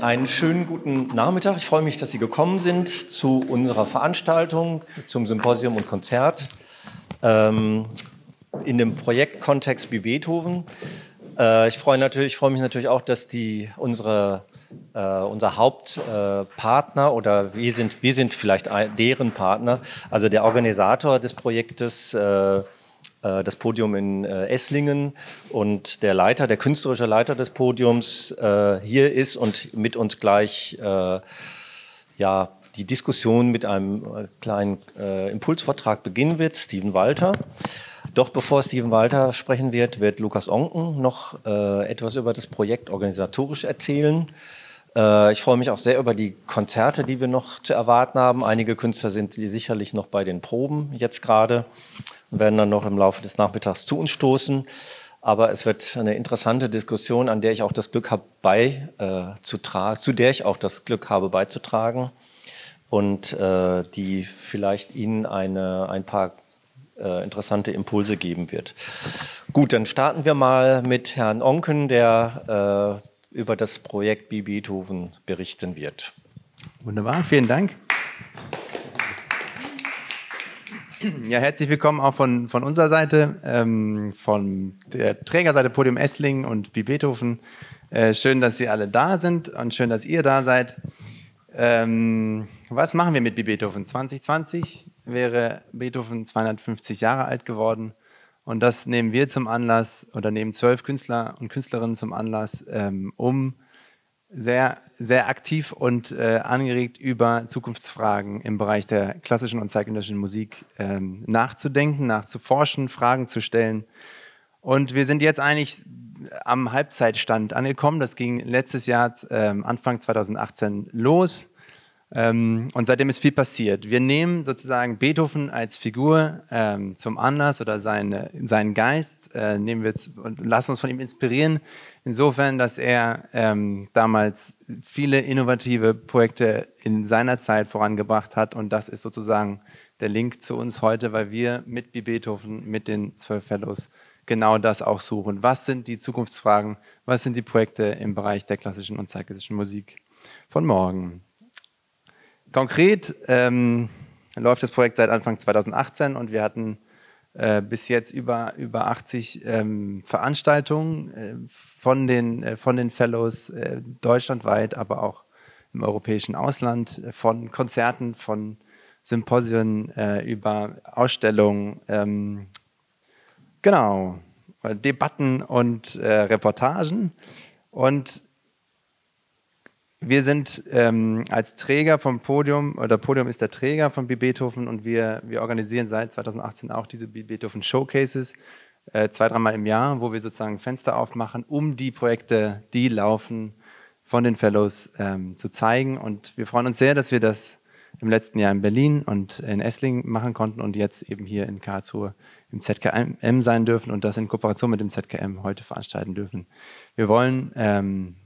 Einen schönen guten Nachmittag. Ich freue mich, dass Sie gekommen sind zu unserer Veranstaltung, zum Symposium und Konzert ähm, in dem Projektkontext wie Beethoven. Äh, ich freue natürlich, freue mich natürlich auch, dass die unsere äh, unser Hauptpartner äh, oder wir sind wir sind vielleicht deren Partner, also der Organisator des Projektes. Äh, das Podium in äh, Esslingen und der Leiter, der künstlerische Leiter des Podiums äh, hier ist und mit uns gleich ja, die Diskussion mit einem kleinen Impulsvortrag beginnen wird, Steven Walter. Doch bevor Steven Walter sprechen wird, wird Lukas Onken noch etwas über das Projekt organisatorisch erzählen. Ich freue mich auch sehr über die Konzerte, die wir noch zu erwarten haben. Einige Künstler sind sicherlich noch bei den Proben jetzt gerade und werden dann noch im Laufe des Nachmittags zu uns stoßen. Aber es wird eine interessante Diskussion, an der ich auch das Glück habe, beizutragen, äh, zu der ich auch das Glück habe, beizutragen und äh, die vielleicht Ihnen eine, ein paar äh, interessante Impulse geben wird. Gut, dann starten wir mal mit Herrn Onken, der äh, über das Projekt Beethoven berichten wird. Wunderbar, vielen Dank. Ja, herzlich willkommen auch von, von unserer Seite, ähm, von der Trägerseite Podium Esslingen und Bi Beethoven. Äh, schön, dass Sie alle da sind und schön, dass ihr da seid. Ähm, was machen wir mit Bi Beethoven? 2020 wäre Beethoven 250 Jahre alt geworden. Und das nehmen wir zum Anlass oder nehmen zwölf Künstler und Künstlerinnen zum Anlass, ähm, um sehr, sehr aktiv und äh, angeregt über Zukunftsfragen im Bereich der klassischen und zeitgenössischen Musik ähm, nachzudenken, nachzuforschen, Fragen zu stellen. Und wir sind jetzt eigentlich am Halbzeitstand angekommen. Das ging letztes Jahr, ähm, Anfang 2018, los. Ähm, und seitdem ist viel passiert. Wir nehmen sozusagen Beethoven als Figur ähm, zum Anlass oder seine, seinen Geist, äh, nehmen wir und lassen uns von ihm inspirieren, insofern, dass er ähm, damals viele innovative Projekte in seiner Zeit vorangebracht hat. Und das ist sozusagen der Link zu uns heute, weil wir mit B. Beethoven, mit den zwölf Fellows, genau das auch suchen. Was sind die Zukunftsfragen? Was sind die Projekte im Bereich der klassischen und zeitgenössischen Musik von morgen? Konkret ähm, läuft das Projekt seit Anfang 2018 und wir hatten äh, bis jetzt über, über 80 ähm, Veranstaltungen äh, von, den, äh, von den Fellows äh, deutschlandweit, aber auch im europäischen Ausland, äh, von Konzerten, von Symposien äh, über Ausstellungen, ähm, genau, Debatten und Reportagen. Und wir sind ähm, als Träger vom Podium, oder Podium ist der Träger von Beethoven und wir, wir organisieren seit 2018 auch diese Beethoven Showcases, äh, zwei, dreimal im Jahr, wo wir sozusagen Fenster aufmachen, um die Projekte, die laufen, von den Fellows ähm, zu zeigen. Und wir freuen uns sehr, dass wir das im letzten Jahr in Berlin und in Esslingen machen konnten und jetzt eben hier in Karlsruhe im ZKM sein dürfen und das in Kooperation mit dem ZKM heute veranstalten dürfen. Wir wollen ähm,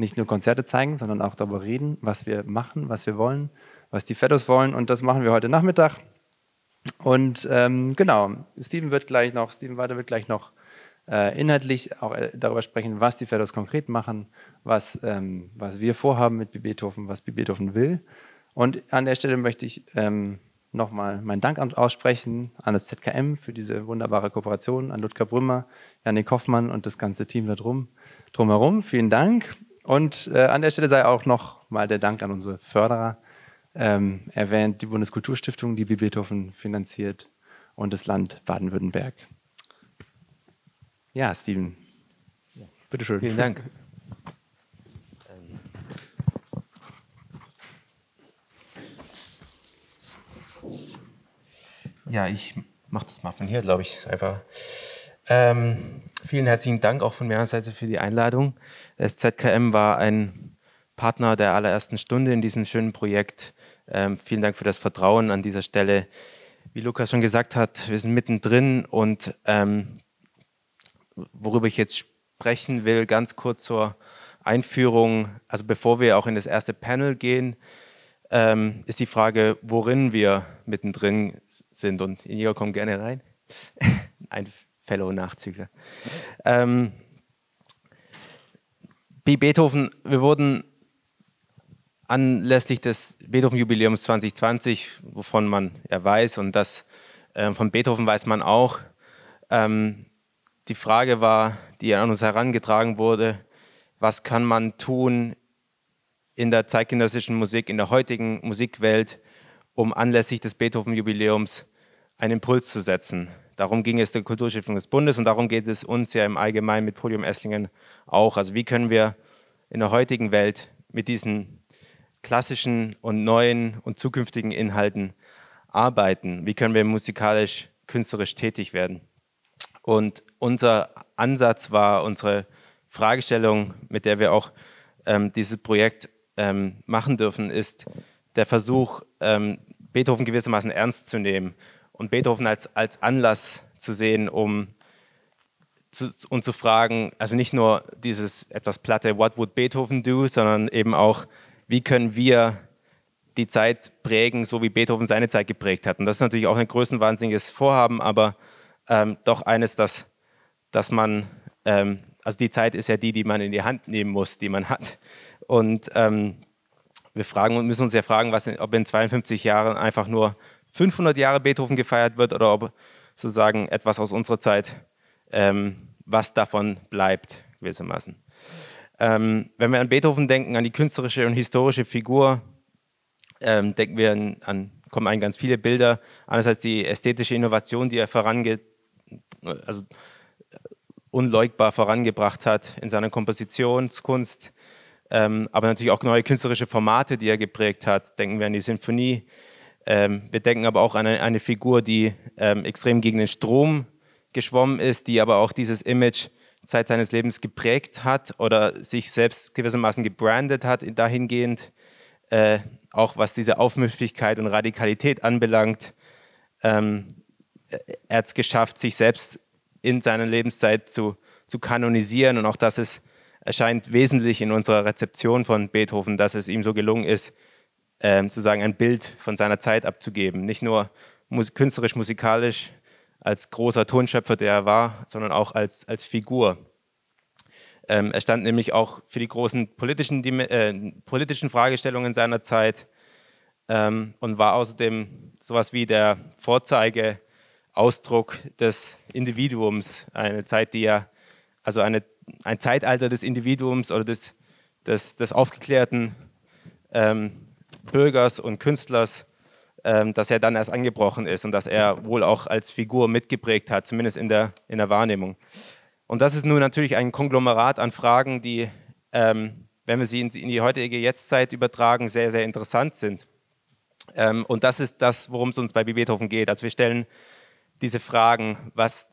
nicht nur Konzerte zeigen, sondern auch darüber reden, was wir machen, was wir wollen, was die Fellows wollen. Und das machen wir heute Nachmittag. Und ähm, genau, Steven wird gleich noch, Steven Walter wird gleich noch äh, inhaltlich auch äh, darüber sprechen, was die Fellows konkret machen, was, ähm, was wir vorhaben mit Beethoven, was Beethoven will. Und an der Stelle möchte ich ähm, nochmal meinen Dank aussprechen an das ZKM für diese wunderbare Kooperation, an Ludger Brümmer, Janik Hoffmann und das ganze Team da drum, drumherum. Vielen Dank. Und äh, an der Stelle sei auch noch mal der Dank an unsere Förderer ähm, erwähnt, die Bundeskulturstiftung, die Beethoven finanziert und das Land Baden-Württemberg. Ja, Steven, ja. bitteschön. Vielen Dank. Ja, ich mache das mal von hier, glaube ich, einfach. Ähm, vielen herzlichen Dank auch von meiner Seite für die Einladung. Das ZKM war ein Partner der allerersten Stunde in diesem schönen Projekt. Ähm, vielen Dank für das Vertrauen an dieser Stelle. Wie Lukas schon gesagt hat, wir sind mittendrin und ähm, worüber ich jetzt sprechen will, ganz kurz zur Einführung, also bevor wir auch in das erste Panel gehen, ähm, ist die Frage, worin wir mittendrin sind. Und Inigo kommt gerne rein. Ein Fellow-Nachzügler. Ähm, wie Beethoven, wir wurden anlässlich des Beethoven-Jubiläums 2020, wovon man ja weiß und das äh, von Beethoven weiß man auch, ähm, die Frage war, die an uns herangetragen wurde, was kann man tun in der zeitgenössischen Musik, in der heutigen Musikwelt, um anlässlich des Beethoven-Jubiläums einen Impuls zu setzen. Darum ging es der Kulturstiftung des Bundes und darum geht es uns ja im Allgemeinen mit Podium Esslingen auch. Also wie können wir in der heutigen Welt mit diesen klassischen und neuen und zukünftigen Inhalten arbeiten? Wie können wir musikalisch, künstlerisch tätig werden? Und unser Ansatz war, unsere Fragestellung, mit der wir auch ähm, dieses Projekt ähm, machen dürfen, ist der Versuch, ähm, Beethoven gewissermaßen ernst zu nehmen und Beethoven als, als Anlass zu sehen, um zu, und zu fragen, also nicht nur dieses etwas platte What would Beethoven do, sondern eben auch, wie können wir die Zeit prägen, so wie Beethoven seine Zeit geprägt hat. Und das ist natürlich auch ein größenwahnsinniges Vorhaben, aber ähm, doch eines, das, das man, ähm, also die Zeit ist ja die, die man in die Hand nehmen muss, die man hat. Und ähm, wir fragen, müssen uns ja fragen, was, ob in 52 Jahren einfach nur 500 Jahre Beethoven gefeiert wird oder ob sozusagen etwas aus unserer Zeit, ähm, was davon bleibt, gewissermaßen. Ähm, wenn wir an Beethoven denken, an die künstlerische und historische Figur, ähm, denken wir an, an, kommen ein ganz viele Bilder. Einerseits die ästhetische Innovation, die er vorange, also unleugbar vorangebracht hat in seiner Kompositionskunst, ähm, aber natürlich auch neue künstlerische Formate, die er geprägt hat. Denken wir an die Sinfonie. Ähm, wir denken aber auch an eine, eine Figur, die ähm, extrem gegen den Strom geschwommen ist, die aber auch dieses Image Zeit seines Lebens geprägt hat oder sich selbst gewissermaßen gebrandet hat, dahingehend, äh, auch was diese Aufmüpfigkeit und Radikalität anbelangt. Ähm, er hat es geschafft, sich selbst in seiner Lebenszeit zu, zu kanonisieren und auch das ist, erscheint wesentlich in unserer Rezeption von Beethoven, dass es ihm so gelungen ist, äh, sozusagen ein Bild von seiner Zeit abzugeben. Nicht nur mus künstlerisch, musikalisch als großer Tonschöpfer, der er war, sondern auch als, als Figur. Ähm, er stand nämlich auch für die großen politischen, äh, politischen Fragestellungen seiner Zeit ähm, und war außerdem sowas wie der Vorzeigeausdruck des Individuums. Eine Zeit, die ja, also eine, ein Zeitalter des Individuums oder des, des, des aufgeklärten ähm, Bürgers und Künstlers, ähm, dass er dann erst angebrochen ist und dass er wohl auch als Figur mitgeprägt hat, zumindest in der, in der Wahrnehmung. Und das ist nun natürlich ein Konglomerat an Fragen, die, ähm, wenn wir sie in, die heutige Jetztzeit übertragen, sehr, sehr interessant sind. Ähm, und das ist das, worum es uns bei Beethoven geht. Also wir stellen diese Fragen, was,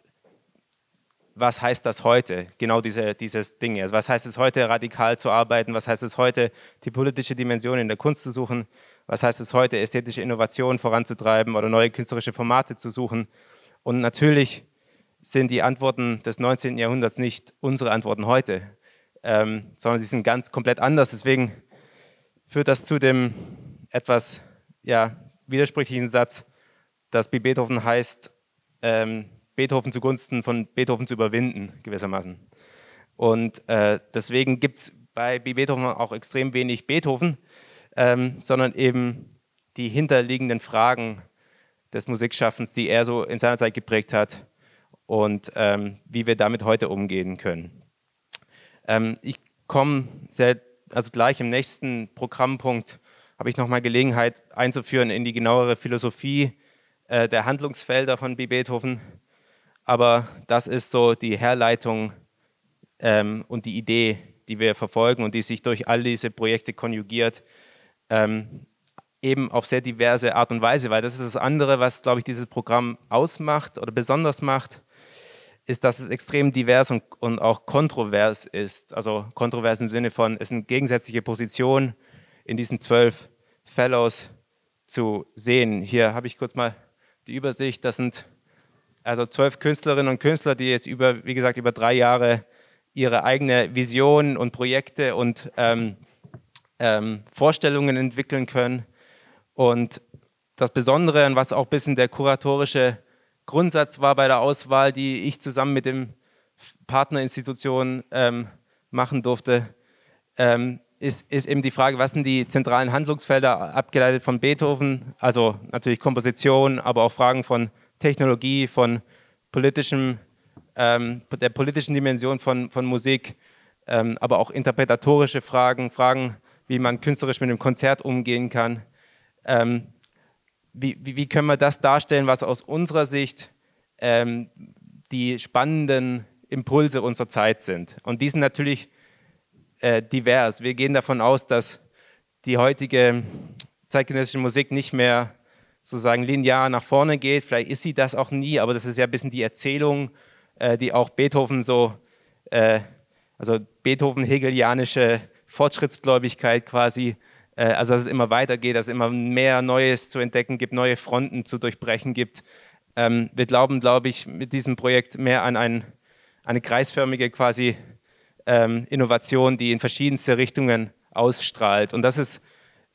was heißt das heute? Genau diese, dieses Ding. Also was heißt es heute, radikal zu arbeiten? Was heißt es heute, die politische Dimension in der Kunst zu suchen? Was heißt es heute, ästhetische Innovationen voranzutreiben oder neue künstlerische Formate zu suchen? Und natürlich sind die Antworten des 19. Jahrhunderts nicht unsere Antworten heute, ähm, sondern sie sind ganz komplett anders. Deswegen führt das zu dem etwas ja, widersprüchlichen Satz, dass Beethoven heißt, ähm, Beethoven zugunsten von Beethoven zu überwinden, gewissermaßen. Und äh, deswegen gibt es bei Beethoven auch extrem wenig Beethoven, ähm, sondern eben die hinterliegenden Fragen des Musikschaffens, die er so in seiner Zeit geprägt hat, und ähm, wie wir damit heute umgehen können. Ähm, ich komme also gleich im nächsten Programmpunkt habe ich nochmal Gelegenheit einzuführen in die genauere Philosophie äh, der Handlungsfelder von. Beethoven. Aber das ist so die Herleitung ähm, und die Idee, die wir verfolgen und die sich durch all diese Projekte konjugiert, ähm, eben auf sehr diverse Art und Weise, weil das ist das andere, was, glaube ich, dieses Programm ausmacht oder besonders macht ist, dass es extrem divers und, und auch kontrovers ist. Also kontrovers im Sinne von, es sind gegensätzliche Positionen in diesen zwölf Fellows zu sehen. Hier habe ich kurz mal die Übersicht. Das sind also zwölf Künstlerinnen und Künstler, die jetzt über, wie gesagt, über drei Jahre ihre eigene Vision und Projekte und ähm, ähm, Vorstellungen entwickeln können. Und das Besondere, und was auch ein bisschen der kuratorische Grundsatz war bei der Auswahl, die ich zusammen mit dem Partnerinstitution ähm, machen durfte, ähm, ist, ist eben die Frage, was sind die zentralen Handlungsfelder abgeleitet von Beethoven? Also natürlich Komposition, aber auch Fragen von Technologie, von politischem, ähm, der politischen Dimension von, von Musik, ähm, aber auch interpretatorische Fragen, Fragen, wie man künstlerisch mit einem Konzert umgehen kann. Ähm, wie, wie, wie, können wir das darstellen, was aus unserer Sicht ähm, die spannenden Impulse unserer Zeit sind? Und die sind natürlich äh, divers. Wir gehen davon aus, dass die heutige zeitgenössische Musik nicht mehr sozusagen linear nach vorne geht. Vielleicht ist sie das auch nie, aber das ist ja ein bisschen die Erzählung, äh, die auch Beethoven so, äh, also Beethoven-hegelianische Fortschrittsgläubigkeit quasi, äh, also dass es immer weitergeht, dass es immer mehr Neues zu entdecken gibt, neue Fronten zu durchbrechen gibt. Ähm, wir glauben, glaube ich, mit diesem Projekt mehr an ein, eine kreisförmige quasi ähm, Innovation, die in verschiedenste Richtungen ausstrahlt. Und das ist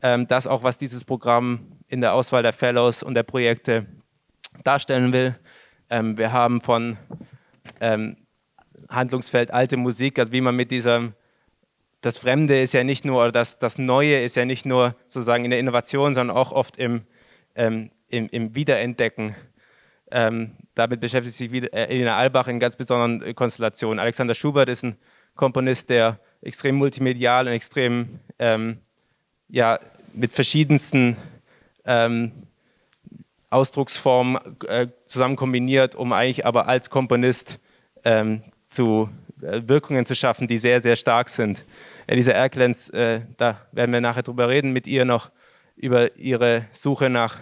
ähm, das auch, was dieses Programm in der Auswahl der Fellows und der Projekte darstellen will. Ähm, wir haben von ähm, Handlungsfeld alte Musik, also wie man mit diesem das Fremde ist ja nicht nur, oder das, das Neue ist ja nicht nur sozusagen in der Innovation, sondern auch oft im, ähm, im, im, Wiederentdecken. Ähm, damit beschäftigt sich äh, Elina Albach in ganz besonderen äh, Konstellationen. Alexander Schubert ist ein Komponist, der extrem multimedial und extrem ähm, ja, mit verschiedensten ähm, Ausdrucksformen äh, zusammen kombiniert, um eigentlich aber als Komponist ähm, zu äh, Wirkungen zu schaffen, die sehr, sehr stark sind. Elisa Erklenz, äh, da werden wir nachher drüber reden, mit ihr noch über ihre Suche nach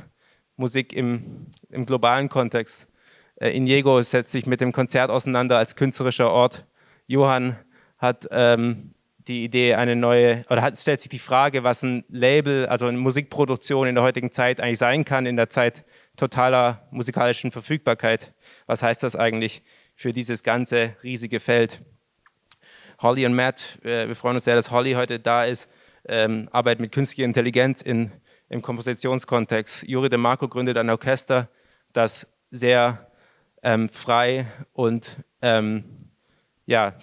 Musik im, im globalen Kontext. Äh, Inigo setzt sich mit dem Konzert auseinander als künstlerischer Ort. Johann hat ähm, die Idee, eine neue, oder hat, stellt sich die Frage, was ein Label, also eine Musikproduktion in der heutigen Zeit eigentlich sein kann, in der Zeit totaler musikalischen Verfügbarkeit. Was heißt das eigentlich für dieses ganze riesige Feld? Holly und Matt, äh, wir freuen uns sehr, dass Holly heute da ist, ähm, arbeitet mit künstlicher Intelligenz in, im Kompositionskontext. Juri De Marco gründet ein Orchester, das sehr ähm, frei und ähm, ja,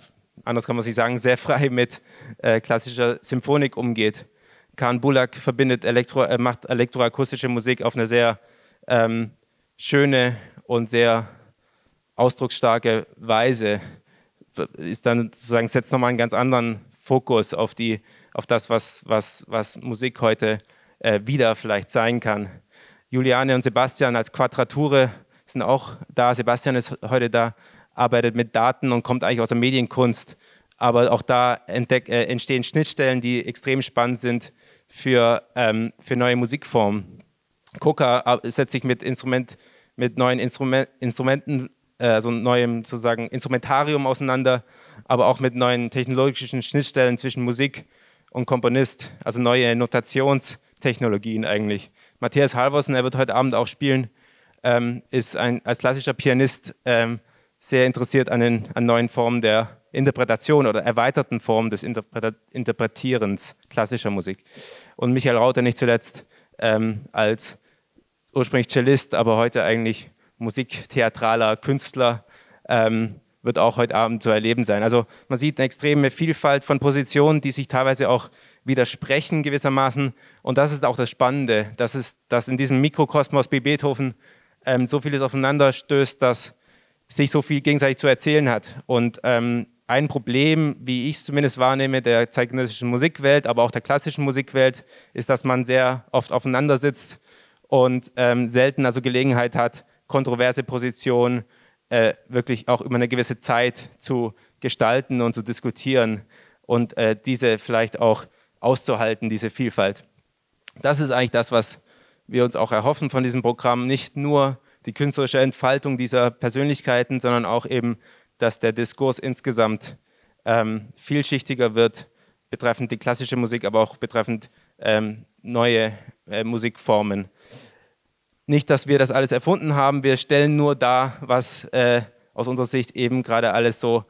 anders kann man sich sagen, sehr frei mit äh, klassischer Symphonik umgeht. Khan Bulak verbindet Elektro, äh, macht elektroakustische Musik auf eine sehr ähm, schöne und sehr ausdrucksstarke Weise. Ist dann sozusagen setzt nochmal einen ganz anderen Fokus auf die, auf das, was, was, was Musik heute äh, wieder vielleicht sein kann. Juliane und Sebastian als Quadrature sind auch da. Sebastian ist heute da arbeitet mit Daten und kommt eigentlich aus der Medienkunst. Aber auch da entdeck, äh, entstehen Schnittstellen, die extrem spannend sind für, ähm, für neue Musikformen. Coca äh, setzt sich mit, Instrument, mit neuen Instrument, Instrumenten, äh, also neuem sozusagen Instrumentarium auseinander, aber auch mit neuen technologischen Schnittstellen zwischen Musik und Komponist, also neue Notationstechnologien eigentlich. Matthias Halvorsen, er wird heute Abend auch spielen, ähm, ist ein, als klassischer Pianist ähm, sehr interessiert an, den, an neuen Formen der Interpretation oder erweiterten Formen des Interpre Interpretierens klassischer Musik. Und Michael Rauter nicht zuletzt ähm, als ursprünglich Cellist, aber heute eigentlich musiktheatraler Künstler, ähm, wird auch heute Abend zu erleben sein. Also man sieht eine extreme Vielfalt von Positionen, die sich teilweise auch widersprechen gewissermaßen. Und das ist auch das Spannende, dass, es, dass in diesem Mikrokosmos wie Beethoven ähm, so vieles aufeinander stößt, dass sich so viel gegenseitig zu erzählen hat. Und ähm, ein Problem, wie ich es zumindest wahrnehme, der zeitgenössischen Musikwelt, aber auch der klassischen Musikwelt, ist, dass man sehr oft aufeinander sitzt und ähm, selten also Gelegenheit hat, kontroverse Positionen äh, wirklich auch über eine gewisse Zeit zu gestalten und zu diskutieren und äh, diese vielleicht auch auszuhalten, diese Vielfalt. Das ist eigentlich das, was wir uns auch erhoffen von diesem Programm, nicht nur die künstlerische Entfaltung dieser Persönlichkeiten, sondern auch eben, dass der Diskurs insgesamt ähm, vielschichtiger wird, betreffend die klassische Musik, aber auch betreffend ähm, neue äh, Musikformen. Nicht, dass wir das alles erfunden haben, wir stellen nur dar, was äh, aus unserer Sicht eben gerade alles so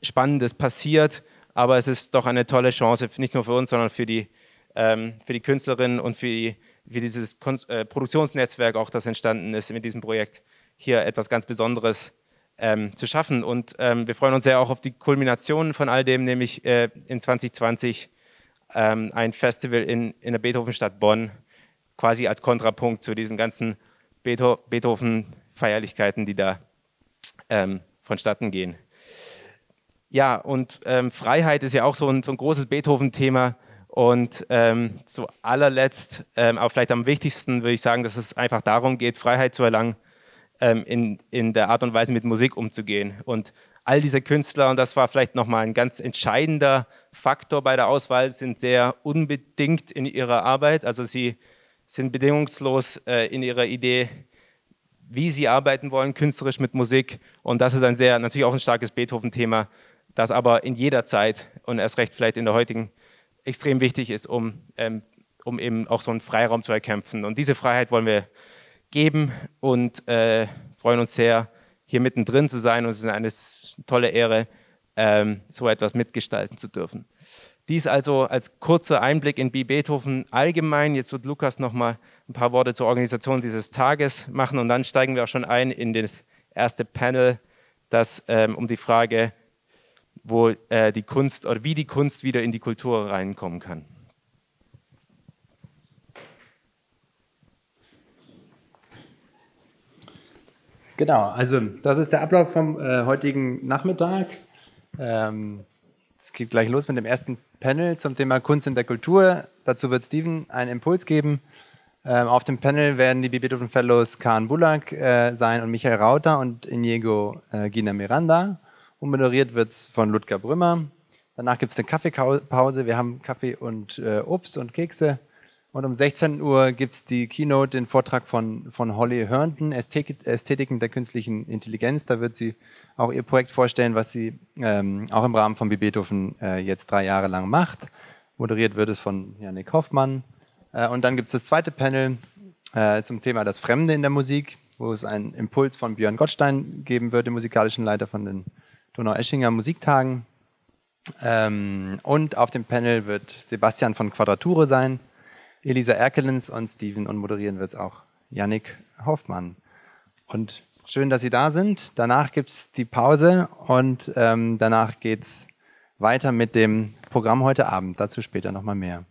Spannendes passiert, aber es ist doch eine tolle Chance, nicht nur für uns, sondern für die, ähm, für die Künstlerinnen und für die wie dieses Kon äh, Produktionsnetzwerk auch, das entstanden ist mit diesem Projekt, hier etwas ganz Besonderes ähm, zu schaffen. Und ähm, wir freuen uns sehr auch auf die Kulmination von all dem, nämlich äh, in 2020 ähm, ein Festival in, in der Beethovenstadt Bonn, quasi als Kontrapunkt zu diesen ganzen Beethoven-Feierlichkeiten, die da ähm, vonstatten gehen. Ja, und ähm, Freiheit ist ja auch so ein, so ein großes Beethoven-Thema. Und ähm, zu allerletzt, ähm, aber vielleicht am wichtigsten, würde ich sagen, dass es einfach darum geht, Freiheit zu erlangen, ähm, in, in der Art und Weise mit Musik umzugehen. Und all diese Künstler, und das war vielleicht nochmal ein ganz entscheidender Faktor bei der Auswahl, sind sehr unbedingt in ihrer Arbeit. Also sie sind bedingungslos äh, in ihrer Idee, wie sie arbeiten wollen, künstlerisch mit Musik. Und das ist ein sehr, natürlich auch ein starkes Beethoven-Thema, das aber in jeder Zeit und erst recht vielleicht in der heutigen extrem wichtig ist, um, ähm, um eben auch so einen Freiraum zu erkämpfen. Und diese Freiheit wollen wir geben und äh, freuen uns sehr, hier mittendrin zu sein. Und es ist eine tolle Ehre, ähm, so etwas mitgestalten zu dürfen. Dies also als kurzer Einblick in B. Beethoven allgemein. Jetzt wird Lukas noch mal ein paar Worte zur Organisation dieses Tages machen und dann steigen wir auch schon ein in das erste Panel, das ähm, um die Frage, wo äh, die Kunst oder wie die Kunst wieder in die Kultur reinkommen kann. Genau, also das ist der Ablauf vom äh, heutigen Nachmittag. Ähm, es geht gleich los mit dem ersten Panel zum Thema Kunst in der Kultur. Dazu wird Steven einen Impuls geben. Ähm, auf dem Panel werden die Beethoven Fellows Karen Bulak äh, sein und Michael Rauter und Inigo äh, Gina Miranda. Und moderiert wird es von Ludger Brümmer. Danach gibt es eine Kaffeepause. Wir haben Kaffee und äh, Obst und Kekse. Und um 16 Uhr gibt es die Keynote, den Vortrag von, von Holly Herndon, Ästhetiken der künstlichen Intelligenz. Da wird sie auch ihr Projekt vorstellen, was sie ähm, auch im Rahmen von Beethoven äh, jetzt drei Jahre lang macht. Moderiert wird es von Janik Hoffmann. Äh, und dann gibt es das zweite Panel äh, zum Thema das Fremde in der Musik, wo es einen Impuls von Björn Gottstein geben wird, dem musikalischen Leiter von den Donau-Eschinger Musiktagen. Ähm, und auf dem Panel wird Sebastian von Quadrature sein Elisa Erkelens und Steven und moderieren wird es auch Yannick Hoffmann. Und schön, dass Sie da sind. Danach gibt es die Pause und ähm, danach geht es weiter mit dem Programm heute Abend. Dazu später nochmal mehr.